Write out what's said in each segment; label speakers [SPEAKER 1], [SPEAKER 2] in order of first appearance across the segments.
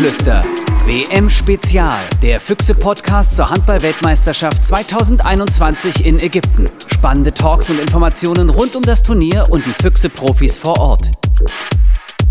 [SPEAKER 1] Reviergeflüster WM Spezial, der Füchse-Podcast zur Handball-Weltmeisterschaft 2021 in Ägypten. Spannende Talks und Informationen rund um das Turnier und die Füchse-Profis vor Ort.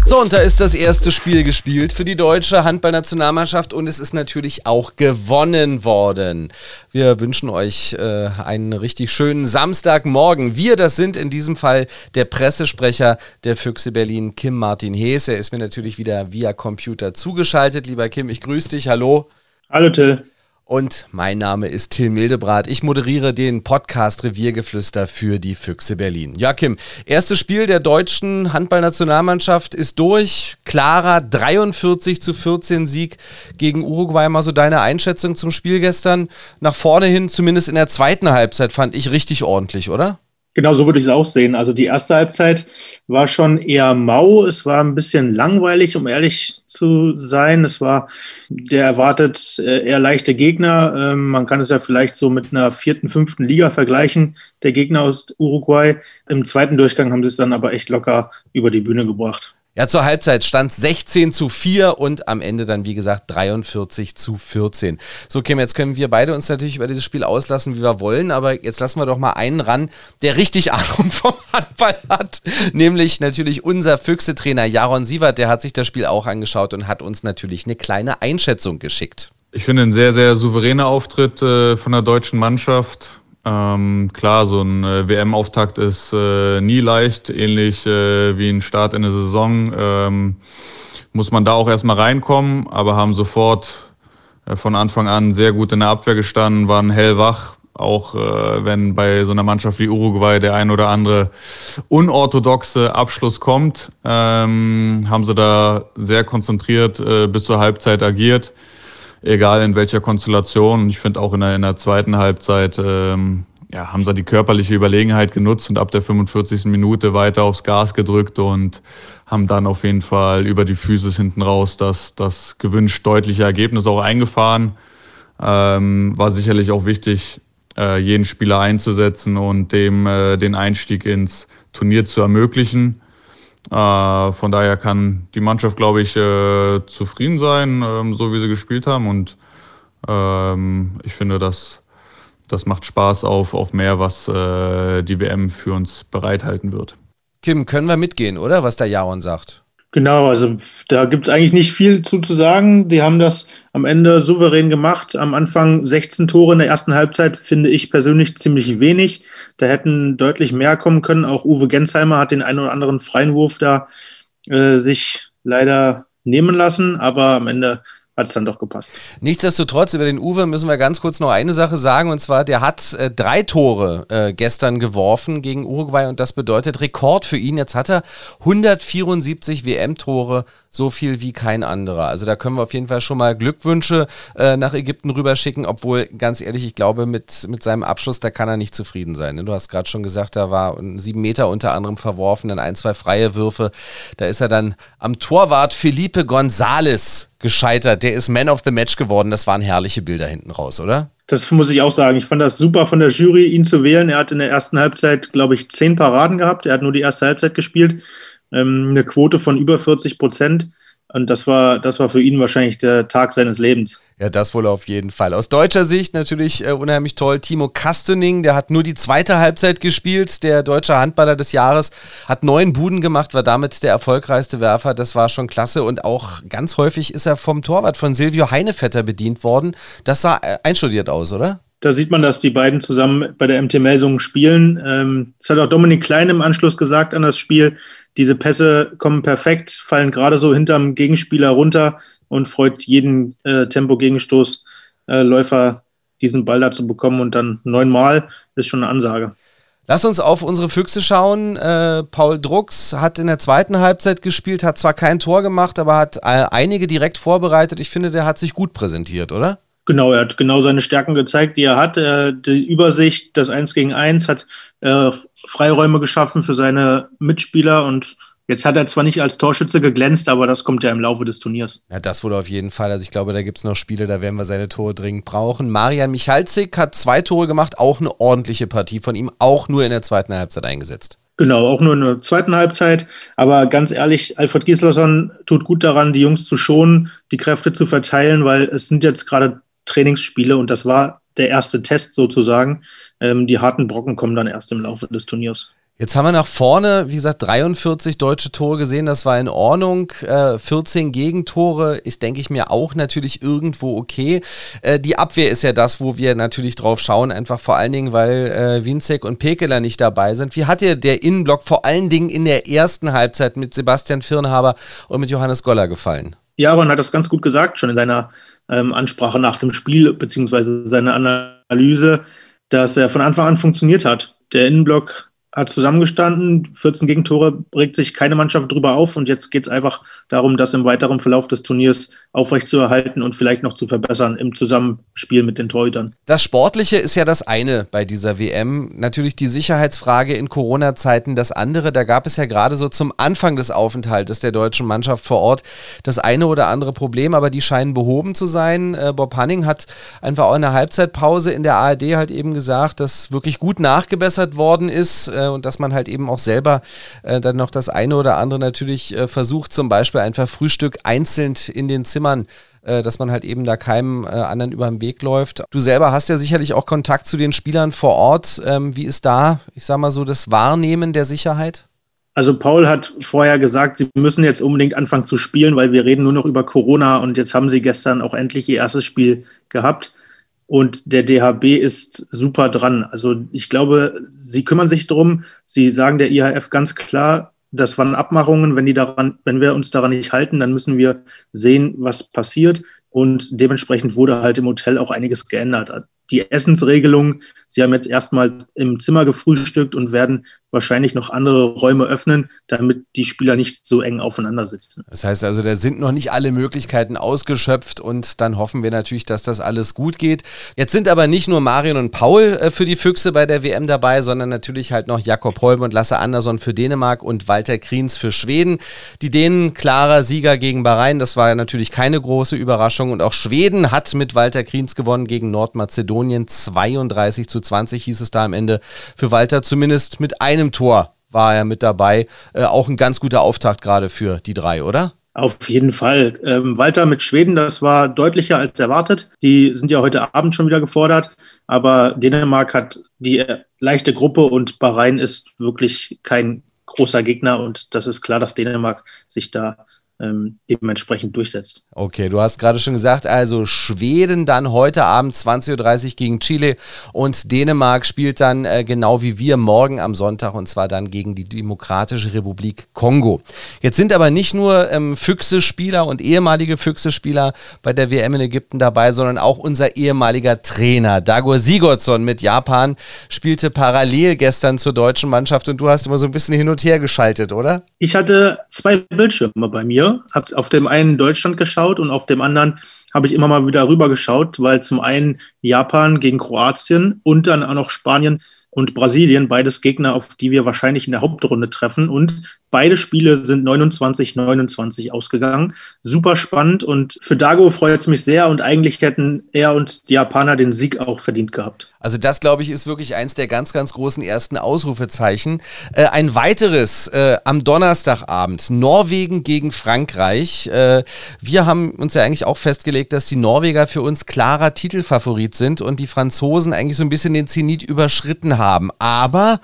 [SPEAKER 2] So, und da ist das erste Spiel gespielt für die deutsche Handballnationalmannschaft und es ist natürlich auch gewonnen worden. Wir wünschen euch äh, einen richtig schönen Samstagmorgen. Wir, das sind in diesem Fall der Pressesprecher der Füchse Berlin, Kim Martin Hees. Er ist mir natürlich wieder via Computer zugeschaltet. Lieber Kim, ich grüße dich. Hallo.
[SPEAKER 3] Hallo Till.
[SPEAKER 2] Und mein Name ist Till Mildebrat. Ich moderiere den Podcast Reviergeflüster für die Füchse Berlin. Ja, Kim, erstes Spiel der deutschen Handballnationalmannschaft ist durch. Klarer 43 zu 14 Sieg gegen Uruguay. Mal so deine Einschätzung zum Spiel gestern. Nach vorne hin, zumindest in der zweiten Halbzeit, fand ich richtig ordentlich, oder?
[SPEAKER 3] Genau so würde ich es auch sehen. Also die erste Halbzeit war schon eher mau. Es war ein bisschen langweilig, um ehrlich zu sein. Es war der erwartet äh, eher leichte Gegner. Ähm, man kann es ja vielleicht so mit einer vierten, fünften Liga vergleichen, der Gegner aus Uruguay. Im zweiten Durchgang haben sie es dann aber echt locker über die Bühne gebracht.
[SPEAKER 2] Ja, zur Halbzeit stand 16 zu 4 und am Ende dann, wie gesagt, 43 zu 14. So, Kim, jetzt können wir beide uns natürlich über dieses Spiel auslassen, wie wir wollen, aber jetzt lassen wir doch mal einen ran, der richtig Ahnung vom Handball hat, nämlich natürlich unser Füchse-Trainer Jaron Sievert, der hat sich das Spiel auch angeschaut und hat uns natürlich eine kleine Einschätzung geschickt.
[SPEAKER 4] Ich finde ein sehr, sehr souveräner Auftritt äh, von der deutschen Mannschaft. Ähm, klar, so ein äh, WM-Auftakt ist äh, nie leicht, ähnlich äh, wie ein Start in der Saison. Ähm, muss man da auch erstmal reinkommen, aber haben sofort äh, von Anfang an sehr gut in der Abwehr gestanden, waren hellwach. Auch äh, wenn bei so einer Mannschaft wie Uruguay der ein oder andere unorthodoxe Abschluss kommt, ähm, haben sie da sehr konzentriert äh, bis zur Halbzeit agiert egal in welcher Konstellation. Ich finde auch in der, in der zweiten Halbzeit ähm, ja, haben sie die körperliche Überlegenheit genutzt und ab der 45. Minute weiter aufs Gas gedrückt und haben dann auf jeden Fall über die Physis hinten raus das, das gewünscht deutliche Ergebnis auch eingefahren. Ähm, war sicherlich auch wichtig, äh, jeden Spieler einzusetzen und dem äh, den Einstieg ins Turnier zu ermöglichen. Äh, von daher kann die Mannschaft, glaube ich, äh, zufrieden sein, ähm, so wie sie gespielt haben. Und ähm, ich finde, das, das macht Spaß auf, auf mehr, was äh, die WM für uns bereithalten wird.
[SPEAKER 2] Kim, können wir mitgehen, oder? Was der Jaron sagt.
[SPEAKER 3] Genau, also da gibt es eigentlich nicht viel zu, zu sagen. Die haben das am Ende souverän gemacht. Am Anfang 16 Tore in der ersten Halbzeit finde ich persönlich ziemlich wenig. Da hätten deutlich mehr kommen können. Auch Uwe Gensheimer hat den einen oder anderen freien Wurf da äh, sich leider nehmen lassen, aber am Ende hat es dann doch gepasst.
[SPEAKER 2] Nichtsdestotrotz, über den Uwe müssen wir ganz kurz noch eine Sache sagen, und zwar, der hat äh, drei Tore äh, gestern geworfen gegen Uruguay und das bedeutet Rekord für ihn. Jetzt hat er 174 WM-Tore so viel wie kein anderer. Also da können wir auf jeden Fall schon mal Glückwünsche äh, nach Ägypten rüberschicken, obwohl ganz ehrlich, ich glaube, mit, mit seinem Abschluss, da kann er nicht zufrieden sein. Ne? Du hast gerade schon gesagt, da war sieben Meter unter anderem verworfen, dann ein, zwei freie Würfe. Da ist er dann am Torwart Felipe González gescheitert. Der ist Man of the Match geworden. Das waren herrliche Bilder hinten raus, oder?
[SPEAKER 3] Das muss ich auch sagen. Ich fand das super von der Jury, ihn zu wählen. Er hat in der ersten Halbzeit, glaube ich, zehn Paraden gehabt. Er hat nur die erste Halbzeit gespielt ähm, eine Quote von über 40 Prozent. Und das war, das war für ihn wahrscheinlich der Tag seines Lebens.
[SPEAKER 2] Ja, das wohl auf jeden Fall. Aus deutscher Sicht natürlich äh, unheimlich toll. Timo Kastening, der hat nur die zweite Halbzeit gespielt. Der deutsche Handballer des Jahres hat neun Buden gemacht, war damit der erfolgreichste Werfer. Das war schon klasse. Und auch ganz häufig ist er vom Torwart von Silvio Heinevetter bedient worden. Das sah äh, einstudiert aus, oder?
[SPEAKER 3] Da sieht man, dass die beiden zusammen bei der MT Melsungen spielen. Ähm, das hat auch Dominik Klein im Anschluss gesagt an das Spiel. Diese Pässe kommen perfekt, fallen gerade so hinterm Gegenspieler runter und freut jeden äh, Tempo-Gegenstoß-Läufer, äh, diesen Ball da zu bekommen und dann neunmal ist schon eine Ansage.
[SPEAKER 2] Lass uns auf unsere Füchse schauen. Äh, Paul Drucks hat in der zweiten Halbzeit gespielt, hat zwar kein Tor gemacht, aber hat äh, einige direkt vorbereitet. Ich finde, der hat sich gut präsentiert, oder?
[SPEAKER 3] Genau, er hat genau seine Stärken gezeigt, die er hat. Die Übersicht, das Eins gegen Eins, hat äh, Freiräume geschaffen für seine Mitspieler und Jetzt hat er zwar nicht als Torschütze geglänzt, aber das kommt ja im Laufe des Turniers.
[SPEAKER 2] Ja, das wohl auf jeden Fall. Also ich glaube, da gibt es noch Spiele, da werden wir seine Tore dringend brauchen. Marian Michalzik hat zwei Tore gemacht, auch eine ordentliche Partie von ihm, auch nur in der zweiten Halbzeit eingesetzt.
[SPEAKER 3] Genau, auch nur in der zweiten Halbzeit. Aber ganz ehrlich, Alfred Gislason tut gut daran, die Jungs zu schonen, die Kräfte zu verteilen, weil es sind jetzt gerade Trainingsspiele und das war der erste Test sozusagen. Ähm, die harten Brocken kommen dann erst im Laufe des Turniers.
[SPEAKER 2] Jetzt haben wir nach vorne, wie gesagt, 43 deutsche Tore gesehen, das war in Ordnung. Äh, 14 Gegentore ist, denke ich mir, auch natürlich irgendwo okay. Äh, die Abwehr ist ja das, wo wir natürlich drauf schauen, einfach vor allen Dingen, weil äh, Winzek und Pekeler nicht dabei sind. Wie hat dir der Innenblock vor allen Dingen in der ersten Halbzeit mit Sebastian Firnhaber und mit Johannes Goller gefallen?
[SPEAKER 3] Ja, Ron hat das ganz gut gesagt, schon in seiner ähm, Ansprache nach dem Spiel, beziehungsweise seiner Analyse, dass er von Anfang an funktioniert hat. Der Innenblock hat zusammengestanden, 14 Gegentore, regt sich keine Mannschaft drüber auf und jetzt geht es einfach darum, das im weiteren Verlauf des Turniers aufrechtzuerhalten und vielleicht noch zu verbessern im Zusammenspiel mit den Torhütern.
[SPEAKER 2] Das Sportliche ist ja das eine bei dieser WM. Natürlich die Sicherheitsfrage in Corona-Zeiten das andere. Da gab es ja gerade so zum Anfang des Aufenthaltes der deutschen Mannschaft vor Ort das eine oder andere Problem, aber die scheinen behoben zu sein. Äh, Bob Hanning hat einfach auch in der Halbzeitpause in der ARD halt eben gesagt, dass wirklich gut nachgebessert worden ist äh, und dass man halt eben auch selber äh, dann noch das eine oder andere natürlich äh, versucht, zum Beispiel einfach Frühstück einzeln in den Zimmern äh, dass man halt eben da keinem äh, anderen über den Weg läuft. Du selber hast ja sicherlich auch Kontakt zu den Spielern vor Ort. Ähm, wie ist da, ich sag mal so, das Wahrnehmen der Sicherheit?
[SPEAKER 3] Also Paul hat vorher gesagt, sie müssen jetzt unbedingt anfangen zu spielen, weil wir reden nur noch über Corona und jetzt haben sie gestern auch endlich ihr erstes Spiel gehabt. Und der DHB ist super dran. Also ich glaube, sie kümmern sich darum. Sie sagen der IHF ganz klar, das waren Abmachungen. Wenn, die daran, wenn wir uns daran nicht halten, dann müssen wir sehen, was passiert. Und dementsprechend wurde halt im Hotel auch einiges geändert die Essensregelung. Sie haben jetzt erstmal im Zimmer gefrühstückt und werden wahrscheinlich noch andere Räume öffnen, damit die Spieler nicht so eng aufeinander sitzen.
[SPEAKER 2] Das heißt also, da sind noch nicht alle Möglichkeiten ausgeschöpft und dann hoffen wir natürlich, dass das alles gut geht. Jetzt sind aber nicht nur Marion und Paul äh, für die Füchse bei der WM dabei, sondern natürlich halt noch Jakob Holm und Lasse Andersson für Dänemark und Walter Kriens für Schweden. Die Dänen klarer Sieger gegen Bahrain, das war natürlich keine große Überraschung und auch Schweden hat mit Walter Kriens gewonnen gegen Nordmazedonien. Mazedonien 32 zu 20 hieß es da am Ende für Walter. Zumindest mit einem Tor war er mit dabei. Äh, auch ein ganz guter Auftakt gerade für die drei, oder?
[SPEAKER 3] Auf jeden Fall. Ähm, Walter mit Schweden, das war deutlicher als erwartet. Die sind ja heute Abend schon wieder gefordert. Aber Dänemark hat die äh, leichte Gruppe und Bahrain ist wirklich kein großer Gegner. Und das ist klar, dass Dänemark sich da ähm, dementsprechend durchsetzt.
[SPEAKER 2] Okay, du hast gerade schon gesagt, also Schweden dann heute Abend 20.30 Uhr gegen Chile und Dänemark spielt dann äh, genau wie wir morgen am Sonntag und zwar dann gegen die Demokratische Republik Kongo. Jetzt sind aber nicht nur ähm, Füchse-Spieler und ehemalige Füchse-Spieler bei der WM in Ägypten dabei, sondern auch unser ehemaliger Trainer Dagor Sigurdsson mit Japan spielte parallel gestern zur deutschen Mannschaft und du hast immer so ein bisschen hin und her geschaltet, oder?
[SPEAKER 3] Ich hatte zwei Bildschirme bei mir habe auf dem einen Deutschland geschaut und auf dem anderen habe ich immer mal wieder rüber geschaut, weil zum einen Japan gegen Kroatien und dann auch noch Spanien und Brasilien, beides Gegner, auf die wir wahrscheinlich in der Hauptrunde treffen. Und beide Spiele sind 29-29 ausgegangen. Super spannend und für Dago freut es mich sehr und eigentlich hätten er und die Japaner den Sieg auch verdient gehabt.
[SPEAKER 2] Also das, glaube ich, ist wirklich eins der ganz, ganz großen ersten Ausrufezeichen. Äh, ein weiteres äh, am Donnerstagabend, Norwegen gegen Frankreich. Äh, wir haben uns ja eigentlich auch festgelegt, dass die Norweger für uns klarer Titelfavorit sind und die Franzosen eigentlich so ein bisschen den Zenit überschritten haben. Aber,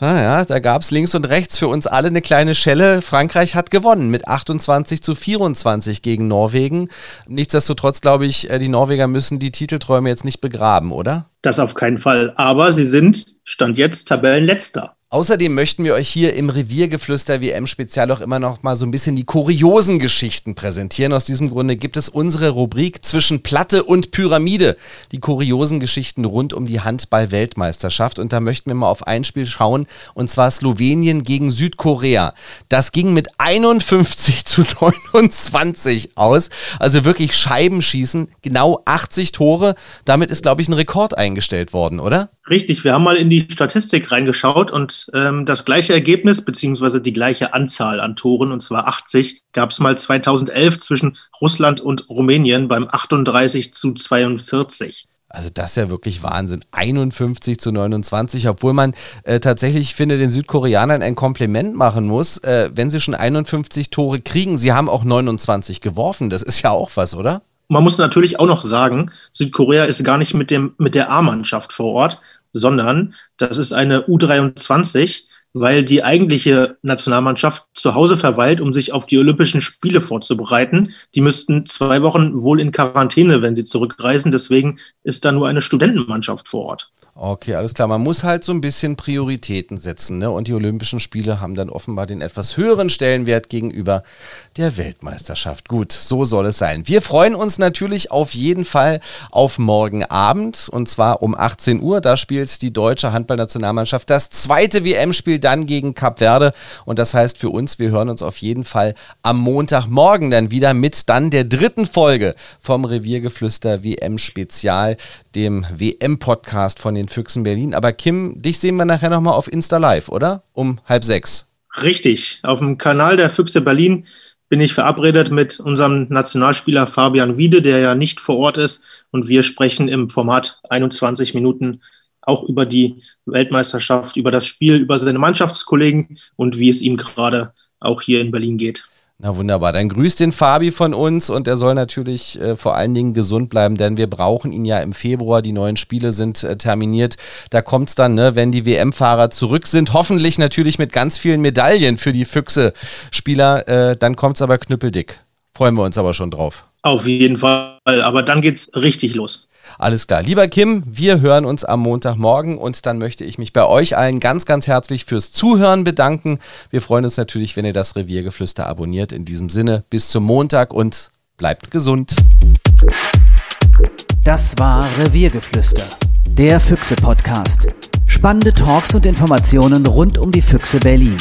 [SPEAKER 2] naja, da gab es links und rechts für uns alle eine kleine Schelle. Frankreich hat gewonnen mit 28 zu 24 gegen Norwegen. Nichtsdestotrotz, glaube ich, äh, die Norweger müssen die Titelträume jetzt nicht begraben, oder?
[SPEAKER 3] Das auf keinen Fall. Aber sie sind, Stand jetzt, Tabellenletzter.
[SPEAKER 2] Außerdem möchten wir euch hier im Reviergeflüster WM-Spezial auch immer noch mal so ein bisschen die kuriosen Geschichten präsentieren. Aus diesem Grunde gibt es unsere Rubrik zwischen Platte und Pyramide. Die kuriosen Geschichten rund um die Handball-Weltmeisterschaft. Und da möchten wir mal auf ein Spiel schauen, und zwar Slowenien gegen Südkorea. Das ging mit 51 zu 29 aus. Also wirklich Scheibenschießen, genau 80 Tore. Damit ist, glaube ich, ein Rekord eingestellt worden, oder?
[SPEAKER 3] Richtig, wir haben mal in die Statistik reingeschaut und ähm, das gleiche Ergebnis beziehungsweise die gleiche Anzahl an Toren, und zwar 80, gab es mal 2011 zwischen Russland und Rumänien beim 38 zu 42.
[SPEAKER 2] Also das ist ja wirklich Wahnsinn. 51 zu 29, obwohl man äh, tatsächlich, ich finde, den Südkoreanern ein Kompliment machen muss, äh, wenn sie schon 51 Tore kriegen. Sie haben auch 29 geworfen. Das ist ja auch was, oder?
[SPEAKER 3] Man muss natürlich auch noch sagen, Südkorea ist gar nicht mit, dem, mit der A-Mannschaft vor Ort, sondern das ist eine U23 weil die eigentliche Nationalmannschaft zu Hause verweilt, um sich auf die Olympischen Spiele vorzubereiten. Die müssten zwei Wochen wohl in Quarantäne, wenn sie zurückreisen. Deswegen ist da nur eine Studentenmannschaft vor Ort.
[SPEAKER 2] Okay, alles klar. Man muss halt so ein bisschen Prioritäten setzen. Ne? Und die Olympischen Spiele haben dann offenbar den etwas höheren Stellenwert gegenüber der Weltmeisterschaft. Gut, so soll es sein. Wir freuen uns natürlich auf jeden Fall auf morgen Abend. Und zwar um 18 Uhr. Da spielt die deutsche Handballnationalmannschaft das zweite WM-Spiel dann gegen Kap Verde. Und das heißt für uns, wir hören uns auf jeden Fall am Montagmorgen dann wieder mit dann der dritten Folge vom Reviergeflüster WM-Spezial, dem WM-Podcast von den den Füchsen Berlin. Aber Kim, dich sehen wir nachher nochmal auf Insta Live, oder? Um halb sechs.
[SPEAKER 3] Richtig. Auf dem Kanal der Füchse Berlin bin ich verabredet mit unserem Nationalspieler Fabian Wiede, der ja nicht vor Ort ist. Und wir sprechen im Format 21 Minuten auch über die Weltmeisterschaft, über das Spiel, über seine Mannschaftskollegen und wie es ihm gerade auch hier in Berlin geht.
[SPEAKER 2] Na wunderbar, dann grüßt den Fabi von uns und er soll natürlich äh, vor allen Dingen gesund bleiben, denn wir brauchen ihn ja im Februar. Die neuen Spiele sind äh, terminiert. Da kommt es dann, ne, wenn die WM-Fahrer zurück sind, hoffentlich natürlich mit ganz vielen Medaillen für die Füchse-Spieler. Äh, dann kommt es aber knüppeldick. Freuen wir uns aber schon drauf.
[SPEAKER 3] Auf jeden Fall, aber dann geht es richtig los.
[SPEAKER 2] Alles klar. Lieber Kim, wir hören uns am Montagmorgen und dann möchte ich mich bei euch allen ganz, ganz herzlich fürs Zuhören bedanken. Wir freuen uns natürlich, wenn ihr das Reviergeflüster abonniert. In diesem Sinne, bis zum Montag und bleibt gesund.
[SPEAKER 1] Das war Reviergeflüster, der Füchse-Podcast. Spannende Talks und Informationen rund um die Füchse Berlin.